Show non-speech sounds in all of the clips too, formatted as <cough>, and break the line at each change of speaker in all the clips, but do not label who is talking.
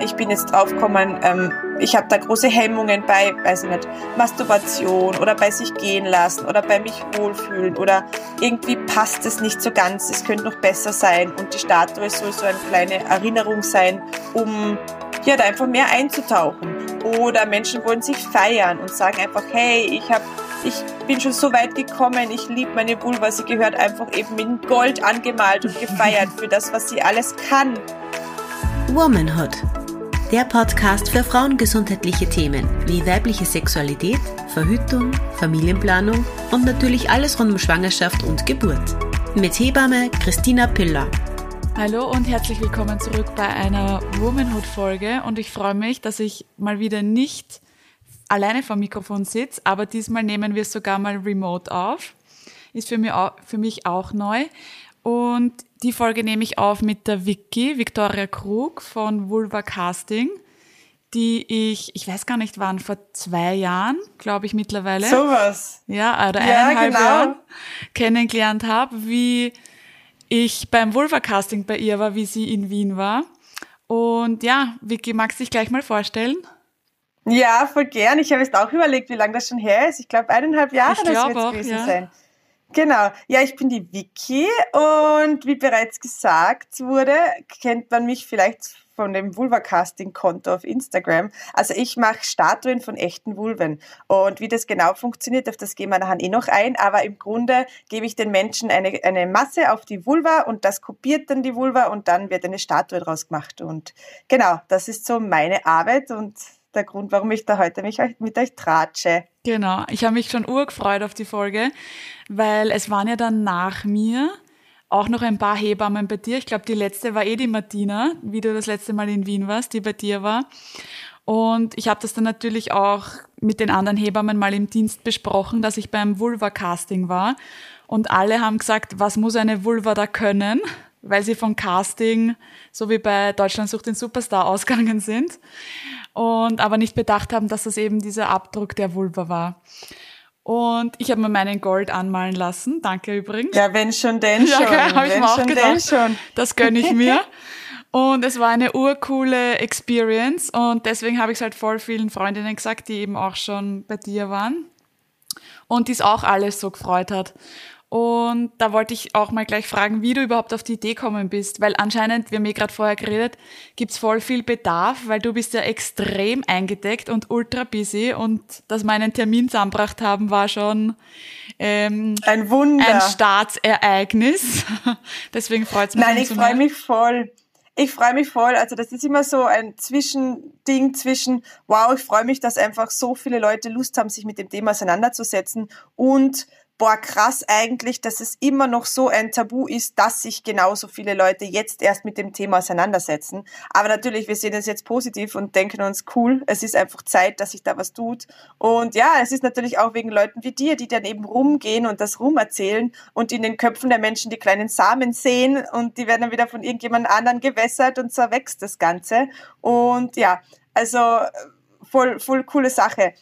Ich bin jetzt draufgekommen, ähm, ich habe da große Hemmungen bei, weiß ich nicht, Masturbation oder bei sich gehen lassen oder bei mich wohlfühlen oder irgendwie passt es nicht so ganz, es könnte noch besser sein und die Statue soll so eine kleine Erinnerung sein, um ja, da einfach mehr einzutauchen. Oder Menschen wollen sich feiern und sagen einfach, hey, ich habe ich bin schon so weit gekommen, ich liebe meine Vulva, sie gehört einfach eben in Gold angemalt und gefeiert für das, was sie alles kann.
Womanhood der Podcast für frauengesundheitliche Themen wie weibliche Sexualität, Verhütung, Familienplanung und natürlich alles rund um Schwangerschaft und Geburt. Mit Hebamme Christina Piller.
Hallo und herzlich willkommen zurück bei einer Womanhood-Folge und ich freue mich, dass ich mal wieder nicht alleine vor dem Mikrofon sitze, aber diesmal nehmen wir es sogar mal remote auf. Ist für mich auch, für mich auch neu. Und die Folge nehme ich auf mit der Vicky, Victoria Krug von Vulva Casting, die ich, ich weiß gar nicht wann, vor zwei Jahren, glaube ich mittlerweile.
Sowas.
Ja, oder ja, eineinhalb genau. Jahren kennengelernt habe, wie ich beim Vulva Casting bei ihr war, wie sie in Wien war. Und ja, Vicky, magst du dich gleich mal vorstellen?
Ja, voll gern. Ich habe jetzt auch überlegt, wie lange das schon her ist. Ich glaube, eineinhalb Jahre
ich das wird es gewesen
ja. sein. Genau. Ja, ich bin die Vicky und wie bereits gesagt wurde, kennt man mich vielleicht von dem Vulva-Casting-Konto auf Instagram. Also ich mache Statuen von echten Vulven. Und wie das genau funktioniert, auf das gehen wir nachher eh noch ein. Aber im Grunde gebe ich den Menschen eine, eine Masse auf die Vulva und das kopiert dann die Vulva und dann wird eine Statue draus gemacht. Und genau, das ist so meine Arbeit und der Grund, warum ich da heute mich mit euch tratsche.
Genau, ich habe mich schon urgefreut auf die Folge, weil es waren ja dann nach mir auch noch ein paar Hebammen bei dir. Ich glaube, die letzte war eh die Martina, wie du das letzte Mal in Wien warst, die bei dir war. Und ich habe das dann natürlich auch mit den anderen Hebammen mal im Dienst besprochen, dass ich beim Vulva-Casting war. Und alle haben gesagt, was muss eine Vulva da können? Weil sie von Casting, so wie bei Deutschland sucht den Superstar, <laughs> ausgegangen sind und aber nicht bedacht haben, dass das eben dieser Abdruck der Vulva war. Und ich habe mir meinen Gold anmalen lassen. Danke übrigens.
Ja, wenn schon, denn <laughs> schon.
Ja, habe ich mir auch gedacht. Schon. Das gönne ich mir. <laughs> Und es war eine urcoole Experience und deswegen habe ich es halt voll vielen Freundinnen gesagt, die eben auch schon bei dir waren und die es auch alles so gefreut hat. Und da wollte ich auch mal gleich fragen, wie du überhaupt auf die Idee gekommen bist, weil anscheinend, wir haben eh gerade vorher geredet, gibt's voll viel Bedarf, weil du bist ja extrem eingedeckt und ultra busy und dass wir einen Termin zusammengebracht haben, war schon
ähm, ein Wunder.
Ein Staatsereignis. <laughs> Deswegen freut's mich.
Nein, ich freue mich voll. Ich freue mich voll. Also das ist immer so ein Zwischending zwischen, wow, ich freue mich, dass einfach so viele Leute Lust haben, sich mit dem Thema auseinanderzusetzen und boah, krass eigentlich, dass es immer noch so ein Tabu ist, dass sich genauso viele Leute jetzt erst mit dem Thema auseinandersetzen. Aber natürlich, wir sehen es jetzt positiv und denken uns, cool, es ist einfach Zeit, dass sich da was tut. Und ja, es ist natürlich auch wegen Leuten wie dir, die dann eben rumgehen und das rumerzählen und in den Köpfen der Menschen die kleinen Samen sehen und die werden dann wieder von irgendjemand anderen gewässert und so wächst das Ganze. Und ja, also voll, voll coole Sache.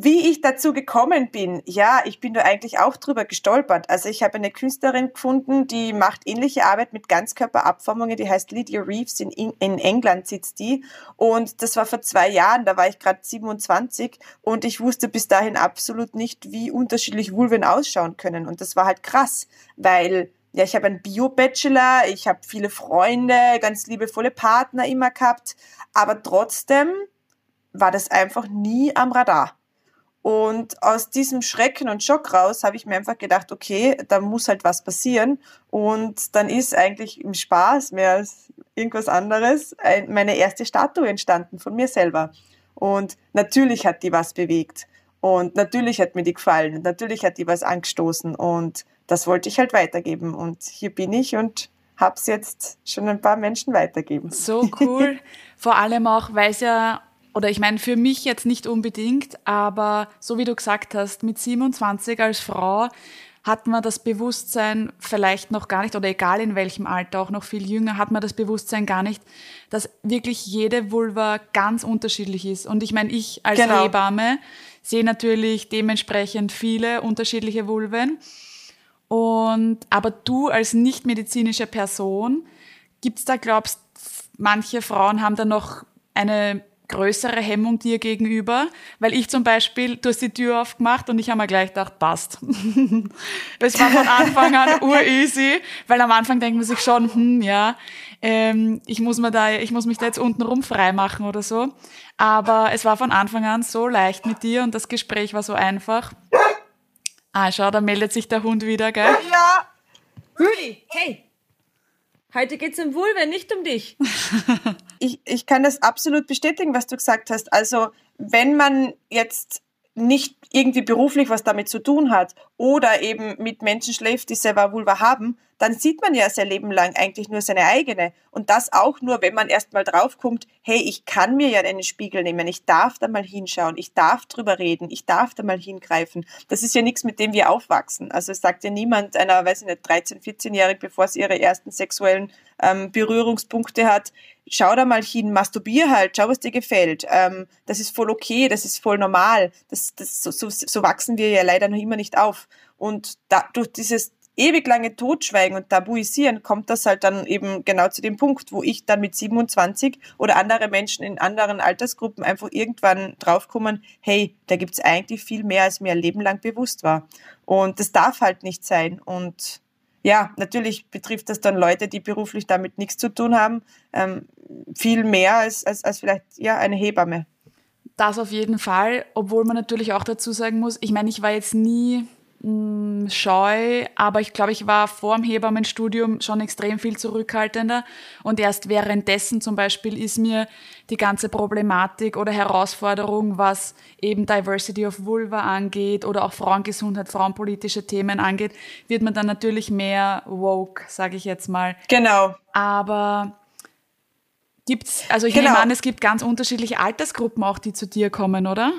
Wie ich dazu gekommen bin, ja, ich bin da eigentlich auch drüber gestolpert. Also ich habe eine Künstlerin gefunden, die macht ähnliche Arbeit mit Ganzkörperabformungen, die heißt Lydia Reeves, in, in England sitzt die. Und das war vor zwei Jahren, da war ich gerade 27 und ich wusste bis dahin absolut nicht, wie unterschiedlich Vulven ausschauen können. Und das war halt krass, weil ja, ich habe einen Bio-Bachelor, ich habe viele Freunde, ganz liebevolle Partner immer gehabt, aber trotzdem war das einfach nie am Radar. Und aus diesem Schrecken und Schock raus habe ich mir einfach gedacht, okay, da muss halt was passieren. Und dann ist eigentlich im Spaß mehr als irgendwas anderes meine erste Statue entstanden von mir selber. Und natürlich hat die was bewegt. Und natürlich hat mir die gefallen. Und natürlich hat die was angestoßen. Und das wollte ich halt weitergeben. Und hier bin ich und habe es jetzt schon ein paar Menschen weitergeben.
So cool. <laughs> Vor allem auch, weil es ja oder ich meine, für mich jetzt nicht unbedingt, aber so wie du gesagt hast, mit 27 als Frau hat man das Bewusstsein vielleicht noch gar nicht, oder egal in welchem Alter, auch noch viel jünger, hat man das Bewusstsein gar nicht, dass wirklich jede Vulva ganz unterschiedlich ist. Und ich meine, ich als genau. Hebamme sehe natürlich dementsprechend viele unterschiedliche Vulven. Und aber du als nicht medizinische Person, gibt's da glaubst manche Frauen haben da noch eine größere Hemmung dir gegenüber, weil ich zum Beispiel, du hast die Tür aufgemacht und ich habe mir gleich gedacht, passt. <laughs> das war von Anfang an <laughs> ureasy, weil am Anfang denkt man sich schon, hm, ja, ähm, ich muss mir da, ich muss mich da jetzt unten rum freimachen oder so. Aber es war von Anfang an so leicht mit dir und das Gespräch war so einfach. Ah, schau, da meldet sich der Hund wieder, gell?
Ja.
Rudi, hey, Heute geht's um Vulva, nicht um dich. <laughs>
ich, ich kann das absolut bestätigen, was du gesagt hast. Also, wenn man jetzt nicht irgendwie beruflich was damit zu tun hat oder eben mit Menschen schläft, die selber Vulva haben, dann sieht man ja sein Leben lang eigentlich nur seine eigene. Und das auch nur, wenn man erstmal draufkommt, hey, ich kann mir ja einen Spiegel nehmen, ich darf da mal hinschauen, ich darf drüber reden, ich darf da mal hingreifen. Das ist ja nichts, mit dem wir aufwachsen. Also es sagt ja niemand einer, weiß ich nicht, 13-, 14-Jährig, bevor sie ihre ersten sexuellen ähm, Berührungspunkte hat, schau da mal hin, masturbier halt, schau, was dir gefällt. Ähm, das ist voll okay, das ist voll normal. Das, das, so, so, so wachsen wir ja leider noch immer nicht auf. Und da, durch dieses ewig lange Totschweigen und Tabuisieren kommt das halt dann eben genau zu dem Punkt, wo ich dann mit 27 oder andere Menschen in anderen Altersgruppen einfach irgendwann draufkommen, hey, da gibt's eigentlich viel mehr, als mir ein Leben lang bewusst war. Und das darf halt nicht sein. Und ja, natürlich betrifft das dann Leute, die beruflich damit nichts zu tun haben, ähm, viel mehr als, als, als vielleicht ja, eine Hebamme.
Das auf jeden Fall, obwohl man natürlich auch dazu sagen muss, ich meine, ich war jetzt nie mh, scheu, aber ich glaube, ich war vor dem Hebammenstudium schon extrem viel zurückhaltender und erst währenddessen zum Beispiel ist mir die ganze Problematik oder Herausforderung, was eben Diversity of Vulva angeht oder auch Frauengesundheit, frauenpolitische Themen angeht, wird man dann natürlich mehr woke, sage ich jetzt mal.
Genau.
Aber gibt's, also ich genau. nehme an, es gibt ganz unterschiedliche Altersgruppen auch, die zu dir kommen, oder?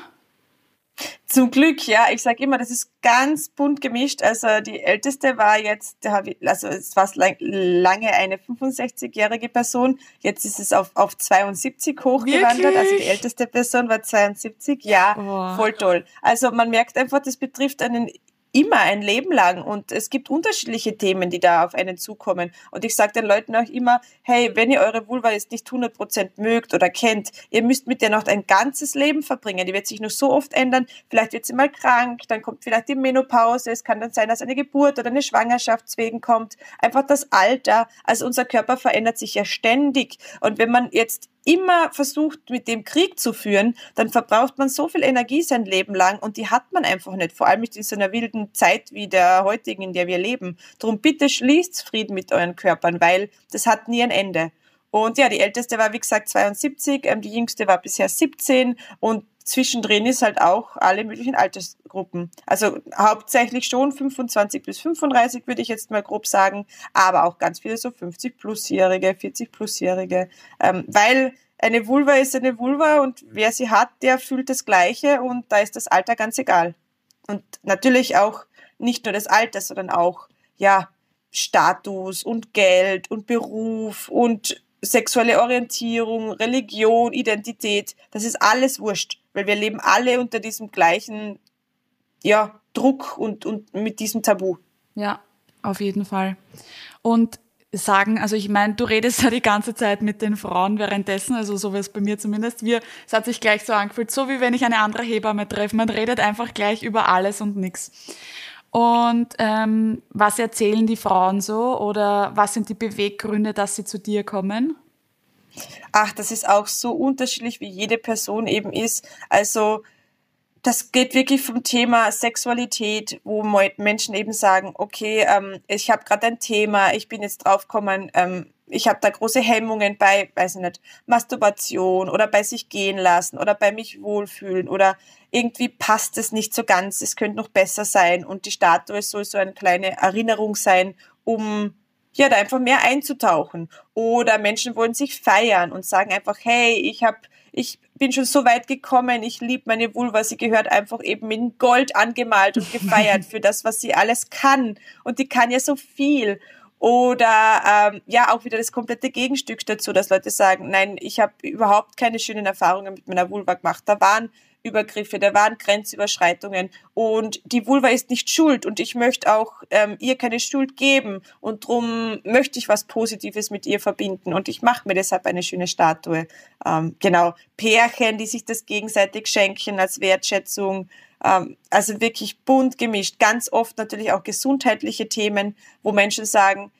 Zum Glück, ja. Ich sage immer, das ist ganz bunt gemischt. Also die älteste war jetzt, also es war lange eine 65-jährige Person. Jetzt ist es auf, auf 72 hochgewandert. Wirklich? Also die älteste Person war 72. Ja, oh. voll toll. Also man merkt einfach, das betrifft einen immer ein Leben lang und es gibt unterschiedliche Themen, die da auf einen zukommen. Und ich sage den Leuten auch immer, hey, wenn ihr eure Vulva jetzt nicht 100% mögt oder kennt, ihr müsst mit der noch ein ganzes Leben verbringen. Die wird sich noch so oft ändern. Vielleicht wird sie mal krank, dann kommt vielleicht die Menopause. Es kann dann sein, dass eine Geburt oder eine Schwangerschaftswegen kommt. Einfach das Alter. Also unser Körper verändert sich ja ständig. Und wenn man jetzt immer versucht, mit dem Krieg zu führen, dann verbraucht man so viel Energie sein Leben lang und die hat man einfach nicht, vor allem nicht in so einer wilden Zeit wie der heutigen, in der wir leben. Drum bitte schließt Frieden mit euren Körpern, weil das hat nie ein Ende. Und ja, die älteste war wie gesagt 72, ähm, die jüngste war bisher 17 und zwischendrin ist halt auch alle möglichen Altersgruppen. Also hauptsächlich schon 25 bis 35 würde ich jetzt mal grob sagen, aber auch ganz viele so 50 plusjährige, 40 plusjährige, ähm, weil eine Vulva ist eine Vulva und wer sie hat, der fühlt das Gleiche und da ist das Alter ganz egal. Und natürlich auch nicht nur das Alter, sondern auch, ja, Status und Geld und Beruf und sexuelle Orientierung, Religion, Identität, das ist alles wurscht, weil wir leben alle unter diesem gleichen ja, Druck und, und mit diesem Tabu.
Ja, auf jeden Fall. Und sagen, also ich meine, du redest <laughs> ja die ganze Zeit mit den Frauen währenddessen, also so wie es bei mir zumindest. Wir, es hat sich gleich so angefühlt, so wie wenn ich eine andere Hebamme treffe. Man redet einfach gleich über alles und nichts. Und ähm, was erzählen die Frauen so oder was sind die Beweggründe, dass sie zu dir kommen?
Ach, das ist auch so unterschiedlich, wie jede Person eben ist. Also das geht wirklich vom Thema Sexualität, wo Menschen eben sagen, okay, ähm, ich habe gerade ein Thema, ich bin jetzt draufgekommen, ähm, ich habe da große Hemmungen bei, weiß ich nicht, Masturbation oder bei sich gehen lassen oder bei mich wohlfühlen oder irgendwie passt es nicht so ganz, es könnte noch besser sein und die Statue soll so eine kleine Erinnerung sein, um ja, da einfach mehr einzutauchen. Oder Menschen wollen sich feiern und sagen einfach, hey, ich habe ich bin schon so weit gekommen, ich liebe meine Vulva, sie gehört einfach eben in Gold angemalt und gefeiert für das, was sie alles kann. Und die kann ja so viel. Oder ähm, ja, auch wieder das komplette Gegenstück dazu, dass Leute sagen, nein, ich habe überhaupt keine schönen Erfahrungen mit meiner Vulva gemacht. Da waren Übergriffe, da waren Grenzüberschreitungen. Und die Vulva ist nicht schuld. Und ich möchte auch ähm, ihr keine Schuld geben. Und darum möchte ich was Positives mit ihr verbinden. Und ich mache mir deshalb eine schöne Statue. Ähm, genau, Pärchen, die sich das gegenseitig schenken als Wertschätzung, ähm, also wirklich bunt gemischt. Ganz oft natürlich auch gesundheitliche Themen, wo Menschen sagen,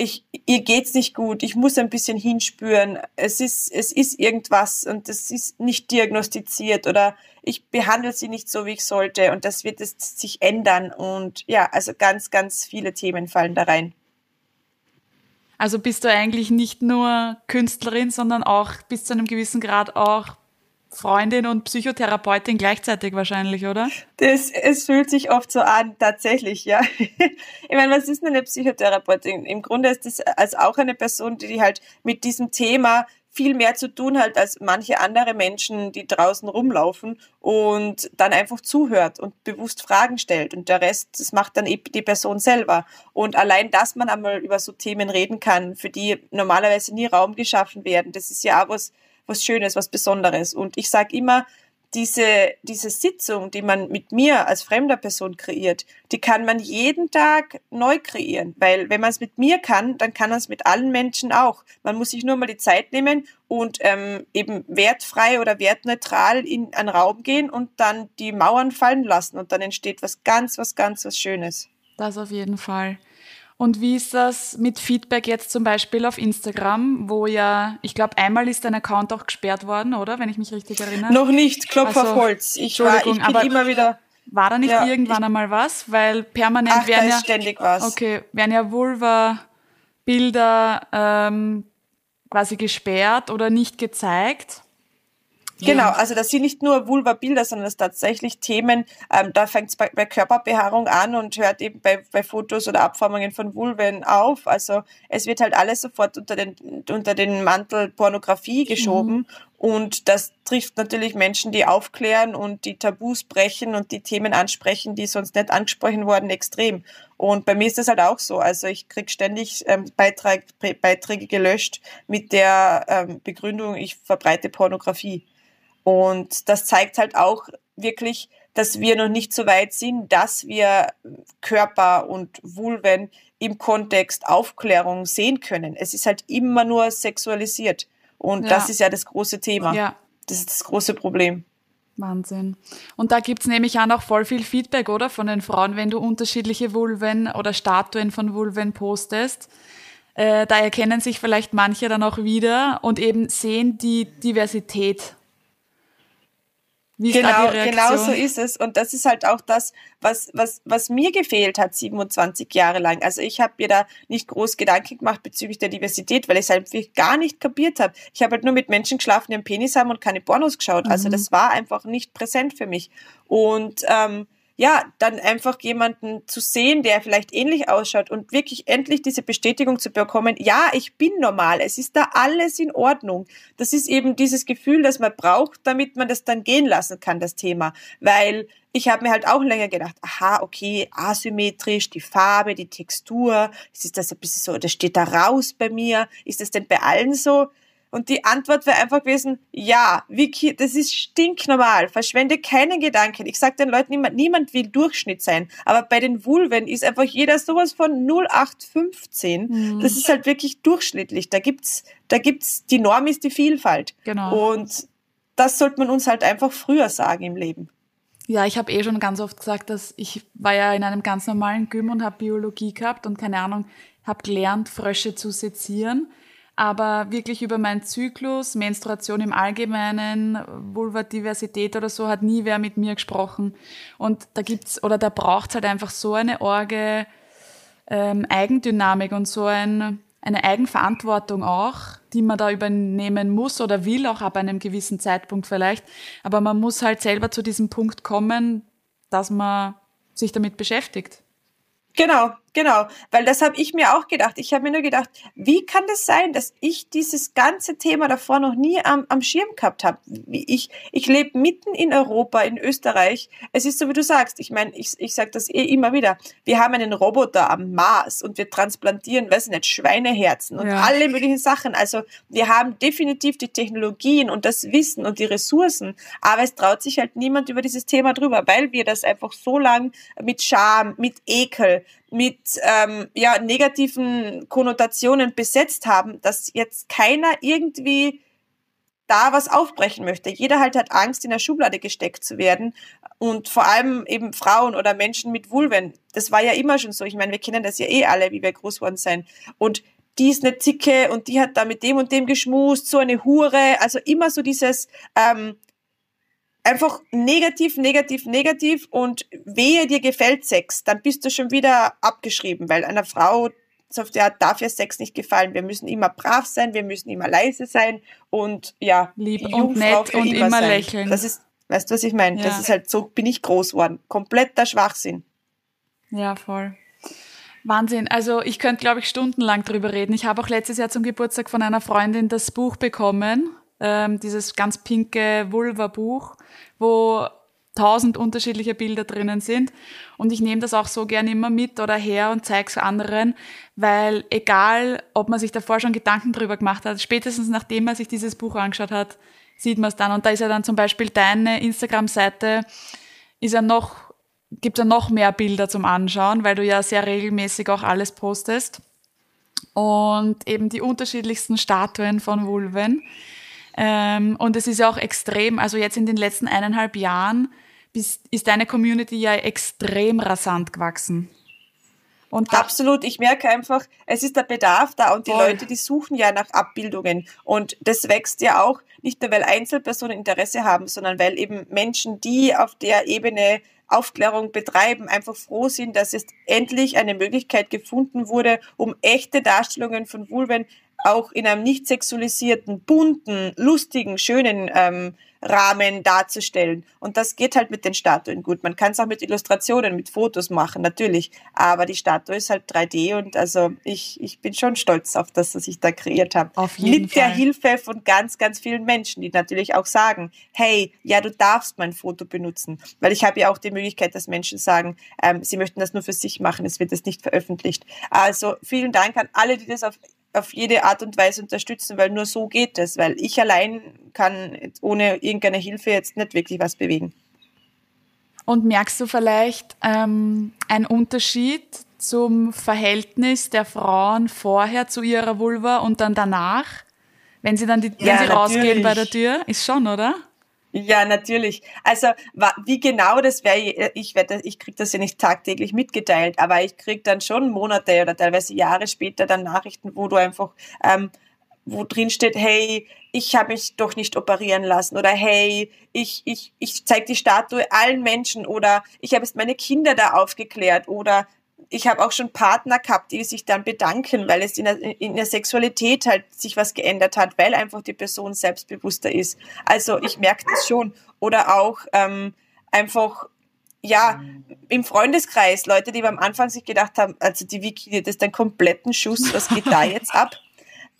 ich, ihr geht's nicht gut, ich muss ein bisschen hinspüren, es ist, es ist irgendwas und es ist nicht diagnostiziert oder ich behandle sie nicht so, wie ich sollte und das wird es sich ändern und ja, also ganz, ganz viele Themen fallen da rein.
Also bist du eigentlich nicht nur Künstlerin, sondern auch bis zu einem gewissen Grad auch Freundin und Psychotherapeutin gleichzeitig wahrscheinlich, oder?
Das, es fühlt sich oft so an, tatsächlich, ja. <laughs> Ich meine, was ist denn eine Psychotherapeutin? Im Grunde ist das als auch eine Person, die halt mit diesem Thema viel mehr zu tun hat als manche andere Menschen, die draußen rumlaufen und dann einfach zuhört und bewusst Fragen stellt. Und der Rest, das macht dann eben die Person selber. Und allein, dass man einmal über so Themen reden kann, für die normalerweise nie Raum geschaffen werden, das ist ja auch was, was Schönes, was Besonderes. Und ich sage immer, diese, diese Sitzung, die man mit mir als fremder Person kreiert, die kann man jeden Tag neu kreieren. Weil wenn man es mit mir kann, dann kann man es mit allen Menschen auch. Man muss sich nur mal die Zeit nehmen und ähm, eben wertfrei oder wertneutral in einen Raum gehen und dann die Mauern fallen lassen. Und dann entsteht was ganz, was ganz, was Schönes.
Das auf jeden Fall. Und wie ist das mit Feedback jetzt zum Beispiel auf Instagram, wo ja, ich glaube, einmal ist dein Account auch gesperrt worden, oder? Wenn ich mich richtig erinnere.
Noch nicht, Klopf also, auf Holz. Ich, war, ich bin aber immer wieder.
War da nicht ja, irgendwann ich, einmal was? Weil permanent
ach,
werden
da
ja.
ständig was.
Okay, werden ja Vulva-Bilder ähm, quasi gesperrt oder nicht gezeigt.
Genau, also das sind nicht nur Vulva-Bilder, sondern das sind tatsächlich Themen, ähm, da fängt es bei, bei Körperbehaarung an und hört eben bei, bei Fotos oder Abformungen von Vulven auf. Also es wird halt alles sofort unter den, unter den Mantel Pornografie geschoben mhm. und das trifft natürlich Menschen, die aufklären und die Tabus brechen und die Themen ansprechen, die sonst nicht angesprochen wurden, extrem. Und bei mir ist das halt auch so. Also ich krieg ständig ähm, Beitrag, Beiträge gelöscht mit der ähm, Begründung, ich verbreite Pornografie. Und das zeigt halt auch wirklich, dass wir noch nicht so weit sind, dass wir Körper und Vulven im Kontext Aufklärung sehen können. Es ist halt immer nur sexualisiert. Und ja. das ist ja das große Thema. Ja. Das ist das große Problem.
Wahnsinn. Und da gibt's nämlich auch noch voll viel Feedback, oder? Von den Frauen, wenn du unterschiedliche Vulven oder Statuen von Vulven postest. Äh, da erkennen sich vielleicht manche dann auch wieder und eben sehen die Diversität
wie genau, genau so ist es. Und das ist halt auch das, was, was, was mir gefehlt hat, 27 Jahre lang. Also ich habe mir da nicht groß Gedanken gemacht bezüglich der Diversität, weil ich es halt wirklich gar nicht kapiert habe. Ich habe halt nur mit Menschen geschlafen, die einen Penis haben und keine Pornos geschaut. Also mhm. das war einfach nicht präsent für mich. Und ähm, ja, dann einfach jemanden zu sehen, der vielleicht ähnlich ausschaut und wirklich endlich diese Bestätigung zu bekommen, ja, ich bin normal, es ist da alles in Ordnung. Das ist eben dieses Gefühl, das man braucht, damit man das dann gehen lassen kann, das Thema. Weil ich habe mir halt auch länger gedacht, aha, okay, asymmetrisch, die Farbe, die Textur, ist das ein bisschen so, das steht da raus bei mir, ist das denn bei allen so? Und die Antwort wäre einfach gewesen, ja, Vicky, das ist stinknormal. Verschwende keinen Gedanken. Ich sage den Leuten immer, niemand will Durchschnitt sein. Aber bei den Vulven ist einfach jeder sowas von 0815. Mhm. Das ist halt wirklich durchschnittlich. Da gibt's, da gibt's, die Norm ist die Vielfalt. Genau. Und das sollte man uns halt einfach früher sagen im Leben.
Ja, ich habe eh schon ganz oft gesagt, dass ich war ja in einem ganz normalen Gym und habe Biologie gehabt und keine Ahnung, habe gelernt, Frösche zu sezieren aber wirklich über meinen Zyklus, Menstruation im Allgemeinen, Vulvadiversität oder so, hat nie wer mit mir gesprochen. Und da gibt's, oder da braucht's halt einfach so eine Orge ähm, Eigendynamik und so ein, eine Eigenverantwortung auch, die man da übernehmen muss oder will, auch ab einem gewissen Zeitpunkt vielleicht. Aber man muss halt selber zu diesem Punkt kommen, dass man sich damit beschäftigt.
Genau, Genau, weil das habe ich mir auch gedacht. Ich habe mir nur gedacht, wie kann das sein, dass ich dieses ganze Thema davor noch nie am, am Schirm gehabt habe? Ich, ich lebe mitten in Europa, in Österreich. Es ist so, wie du sagst. Ich meine, ich, ich sage das eh immer wieder. Wir haben einen Roboter am Mars und wir transplantieren, weiß nicht, Schweineherzen und ja. alle möglichen Sachen. Also wir haben definitiv die Technologien und das Wissen und die Ressourcen, aber es traut sich halt niemand über dieses Thema drüber, weil wir das einfach so lang mit Scham, mit Ekel, mit ähm, ja, negativen Konnotationen besetzt haben, dass jetzt keiner irgendwie da was aufbrechen möchte. Jeder halt hat Angst, in der Schublade gesteckt zu werden. Und vor allem eben Frauen oder Menschen mit Vulven. Das war ja immer schon so. Ich meine, wir kennen das ja eh alle, wie wir groß worden sein. Und die ist eine Zicke und die hat da mit dem und dem geschmust, so eine Hure. Also immer so dieses, ähm, einfach negativ, negativ, negativ und wehe dir gefällt Sex, dann bist du schon wieder abgeschrieben, weil einer Frau so auf der darf ja Sex nicht gefallen. Wir müssen immer brav sein, wir müssen immer leise sein und ja,
lieb und nett und immer, immer lächeln.
Das ist, weißt du, was ich meine? Ja. Das ist halt so, bin ich groß worden. Kompletter Schwachsinn.
Ja, voll. Wahnsinn. Also ich könnte, glaube ich, stundenlang drüber reden. Ich habe auch letztes Jahr zum Geburtstag von einer Freundin das Buch bekommen, ähm, dieses ganz pinke Vulva-Buch wo tausend unterschiedliche Bilder drinnen sind. Und ich nehme das auch so gerne immer mit oder her und zeige es anderen, weil egal, ob man sich davor schon Gedanken drüber gemacht hat, spätestens nachdem man sich dieses Buch angeschaut hat, sieht man es dann. Und da ist ja dann zum Beispiel deine Instagram-Seite, ist ja noch, gibt ja noch mehr Bilder zum Anschauen, weil du ja sehr regelmäßig auch alles postest. Und eben die unterschiedlichsten Statuen von Vulven. Ähm, und es ist ja auch extrem, also jetzt in den letzten eineinhalb Jahren ist, ist deine Community ja extrem rasant gewachsen.
Und Absolut, ich merke einfach, es ist der Bedarf da und die voll. Leute, die suchen ja nach Abbildungen und das wächst ja auch nicht nur, weil Einzelpersonen Interesse haben, sondern weil eben Menschen, die auf der Ebene Aufklärung betreiben, einfach froh sind, dass es endlich eine Möglichkeit gefunden wurde, um echte Darstellungen von Vulven auch in einem nicht sexualisierten, bunten, lustigen, schönen ähm, Rahmen darzustellen. Und das geht halt mit den Statuen gut. Man kann es auch mit Illustrationen, mit Fotos machen, natürlich. Aber die Statue ist halt 3D und also ich, ich bin schon stolz auf das, was ich da kreiert habe.
Auf jeden
mit
Fall.
der Hilfe von ganz, ganz vielen Menschen, die natürlich auch sagen, hey, ja, du darfst mein Foto benutzen. Weil ich habe ja auch die Möglichkeit, dass Menschen sagen, ähm, sie möchten das nur für sich machen, es wird das nicht veröffentlicht. Also vielen Dank an alle, die das auf auf jede Art und Weise unterstützen, weil nur so geht es, weil ich allein kann ohne irgendeine Hilfe jetzt nicht wirklich was bewegen.
Und merkst du vielleicht ähm, einen Unterschied zum Verhältnis der Frauen vorher zu ihrer Vulva und dann danach? Wenn sie dann die, ja, wenn sie rausgehen bei der Tür, ist schon, oder?
Ja, natürlich. Also wie genau das wäre, ich werde, ich krieg das ja nicht tagtäglich mitgeteilt, aber ich krieg dann schon Monate oder teilweise Jahre später dann Nachrichten, wo du einfach, ähm, wo drin steht, hey, ich habe mich doch nicht operieren lassen oder hey, ich ich ich zeig die Statue allen Menschen oder ich habe jetzt meine Kinder da aufgeklärt oder ich habe auch schon Partner gehabt, die sich dann bedanken, weil es in der, in der Sexualität halt sich was geändert hat, weil einfach die Person selbstbewusster ist. Also ich merke das schon. Oder auch ähm, einfach ja, im Freundeskreis, Leute, die am Anfang sich gedacht haben, also die Vicky, das ist ein kompletten Schuss, was geht da jetzt ab? <laughs>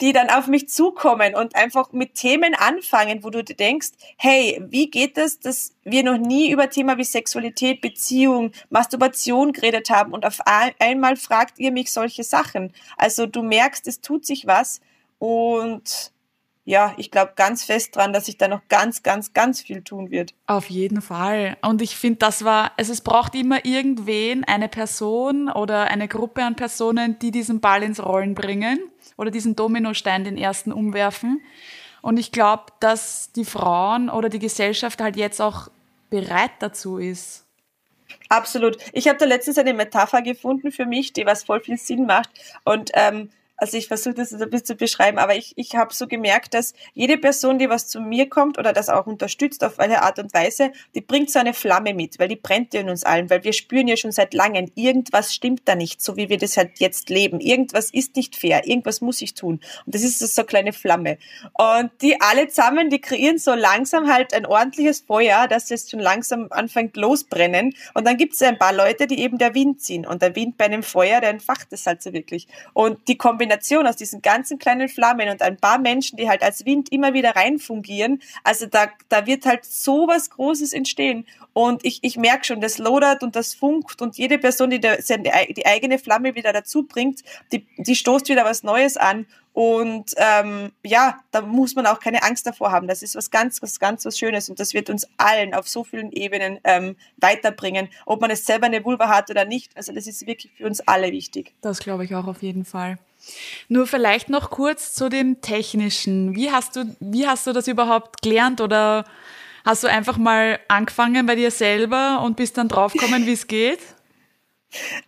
die dann auf mich zukommen und einfach mit Themen anfangen, wo du denkst, hey, wie geht es, dass wir noch nie über Thema wie Sexualität, Beziehung, Masturbation geredet haben und auf einmal fragt ihr mich solche Sachen. Also du merkst, es tut sich was und ja, ich glaube ganz fest dran, dass sich da noch ganz, ganz, ganz viel tun wird.
Auf jeden Fall. Und ich finde, das war, also es braucht immer irgendwen, eine Person oder eine Gruppe an Personen, die diesen Ball ins Rollen bringen oder diesen Dominostein, den ersten umwerfen. Und ich glaube, dass die Frauen oder die Gesellschaft halt jetzt auch bereit dazu ist.
Absolut. Ich habe da letztens eine Metapher gefunden für mich, die was voll viel Sinn macht. Und ähm, Also ich versuche das ein bisschen zu beschreiben, aber ich, ich habe so gemerkt, dass jede Person, die was zu mir kommt oder das auch unterstützt auf eine Art und Weise, die bringt so eine Flamme mit, weil die brennt ja in uns allen, weil wir spüren ja schon seit langem, irgendwas stimmt da nicht, so wie wir das halt jetzt leben. Irgendwas ist nicht fair, irgendwas muss ich tun. Und das ist so eine kleine Flamme. Und die alle zusammen, die kreieren so langsam halt ein ordentliches Feuer, das jetzt schon langsam anfängt losbrennen. Und dann gibt es ein paar Leute, die eben der Wind ziehen. Und der Wind bei einem Feuer, der entfacht es halt so wirklich. Und die Kombination Kombination aus diesen ganzen kleinen Flammen und ein paar Menschen, die halt als Wind immer wieder reinfungieren, also da, da wird halt so was Großes entstehen. Und ich, ich merke schon, das lodert und das funkt und jede Person, die da, die eigene Flamme wieder dazu bringt, die, die stoßt wieder was Neues an. Und ähm, ja, da muss man auch keine Angst davor haben. Das ist was ganz, was ganz was Schönes und das wird uns allen auf so vielen Ebenen ähm, weiterbringen, ob man es selber eine Vulva hat oder nicht. Also das ist wirklich für uns alle wichtig.
Das glaube ich auch auf jeden Fall. Nur vielleicht noch kurz zu dem Technischen. Wie hast du, wie hast du das überhaupt gelernt oder hast du einfach mal angefangen bei dir selber und bist dann draufgekommen, wie es geht?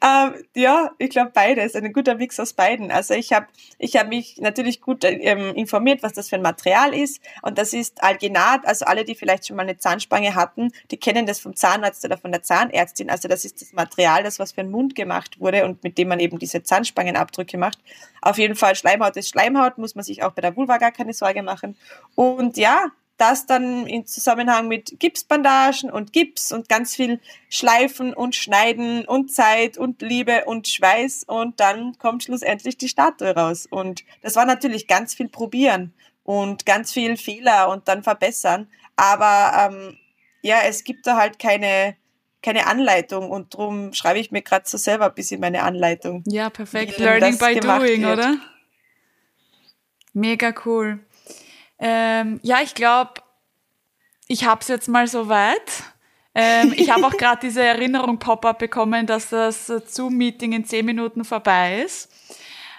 Ähm, ja, ich glaube beides, ein guter Mix aus beiden. Also ich habe ich hab mich natürlich gut ähm, informiert, was das für ein Material ist und das ist Alginat, also alle, die vielleicht schon mal eine Zahnspange hatten, die kennen das vom Zahnarzt oder von der Zahnärztin, also das ist das Material, das was für den Mund gemacht wurde und mit dem man eben diese Zahnspangenabdrücke macht. Auf jeden Fall Schleimhaut ist Schleimhaut, muss man sich auch bei der Vulva gar keine Sorge machen. Und ja, das dann in Zusammenhang mit Gipsbandagen und Gips und ganz viel Schleifen und Schneiden und Zeit und Liebe und Schweiß und dann kommt schlussendlich die Statue raus. Und das war natürlich ganz viel probieren und ganz viel Fehler und dann verbessern. Aber ähm, ja, es gibt da halt keine, keine Anleitung und darum schreibe ich mir gerade so selber ein bisschen meine Anleitung.
Ja, perfekt. Learning by doing, wird. oder? Mega cool. Ähm, ja, ich glaube, ich habe es jetzt mal so weit. Ähm, ich habe auch <laughs> gerade diese Erinnerung Pop-up bekommen, dass das Zoom-Meeting in zehn Minuten vorbei ist.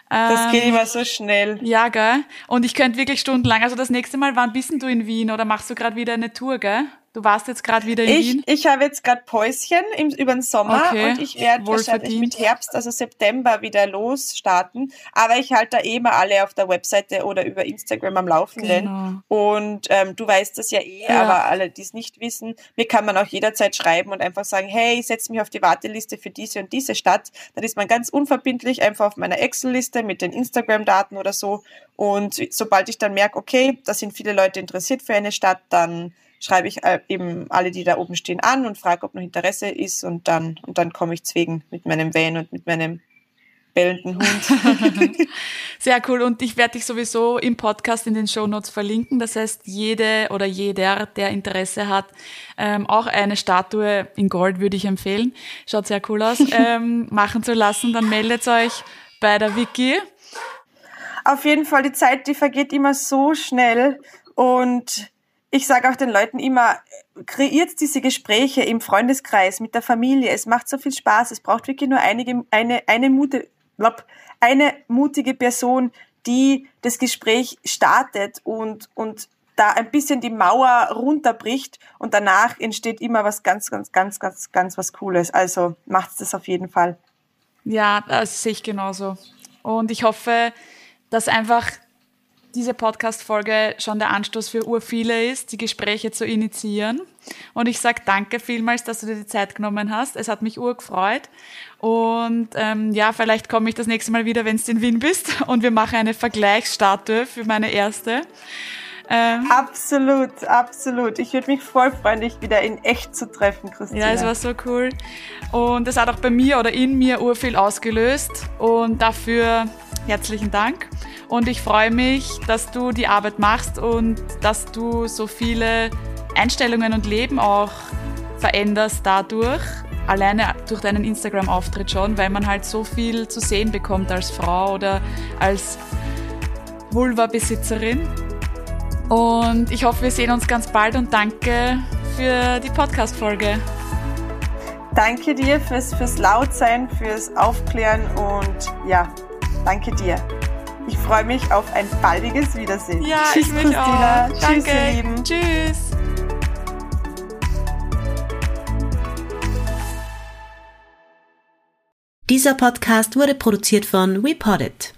Das geht ähm, immer so schnell.
Ja, gell? Und ich könnte wirklich stundenlang. Also das nächste Mal, wann bist du in Wien oder machst du gerade wieder eine Tour, gell? Du warst jetzt gerade wieder in
ich,
Wien?
Ich habe jetzt gerade Päuschen im, über den Sommer okay. und ich werde wahrscheinlich mit Herbst, also September, wieder losstarten. Aber ich halte da eh mal alle auf der Webseite oder über Instagram am Laufenden. Genau. Und ähm, du weißt das ja eh, ja. aber alle, die es nicht wissen, mir kann man auch jederzeit schreiben und einfach sagen, hey, ich setze mich auf die Warteliste für diese und diese Stadt. Dann ist man ganz unverbindlich einfach auf meiner Excel-Liste mit den Instagram-Daten oder so. Und sobald ich dann merke, okay, da sind viele Leute interessiert für eine Stadt, dann schreibe ich äh, eben alle, die da oben stehen, an und frage, ob noch Interesse ist und dann, und dann komme ich zwegen mit meinem Van und mit meinem bellenden Hund. <laughs>
Sehr cool. Und ich werde dich sowieso im Podcast in den Show Notes verlinken. Das heißt, jede oder jeder, der Interesse hat, ähm, auch eine Statue in Gold würde ich empfehlen. Schaut sehr cool aus, <laughs> ähm, machen zu lassen. Dann meldet euch bei der Wiki.
Auf jeden Fall, die Zeit, die vergeht immer so schnell und ich sage auch den Leuten immer, kreiert diese Gespräche im Freundeskreis, mit der Familie. Es macht so viel Spaß. Es braucht wirklich nur einige, eine, eine, Mute, eine mutige Person, die das Gespräch startet und, und da ein bisschen die Mauer runterbricht und danach entsteht immer was ganz, ganz, ganz, ganz, ganz was Cooles. Also macht das auf jeden Fall.
Ja, das sehe ich genauso. Und ich hoffe, dass einfach diese Podcast-Folge schon der Anstoß für urviele ist, die Gespräche zu initiieren. Und ich sage danke vielmals, dass du dir die Zeit genommen hast. Es hat mich urgefreut. Und ähm, ja, vielleicht komme ich das nächste Mal wieder, wenn du in Wien bist. <laughs> Und wir machen eine Vergleichsstatue für meine erste.
Ähm, absolut, absolut. Ich würde mich voll freuen, dich wieder in echt zu treffen, Christina.
Ja, es war so cool. Und es hat auch bei mir oder in mir urviel ausgelöst. Und dafür herzlichen Dank. Und ich freue mich, dass du die Arbeit machst und dass du so viele Einstellungen und Leben auch veränderst dadurch. Alleine durch deinen Instagram-Auftritt schon, weil man halt so viel zu sehen bekommt als Frau oder als Vulva-Besitzerin. Und ich hoffe, wir sehen uns ganz bald und danke für die Podcast-Folge.
Danke dir fürs, fürs Lautsein, fürs Aufklären und ja, danke dir. Ich freue mich auf ein baldiges Wiedersehen.
Ja, Tschüss, ich mich Christina.
auch. Danke. Tschüss, ihr Lieben.
Tschüss.
Dieser Podcast wurde produziert von WePoddit.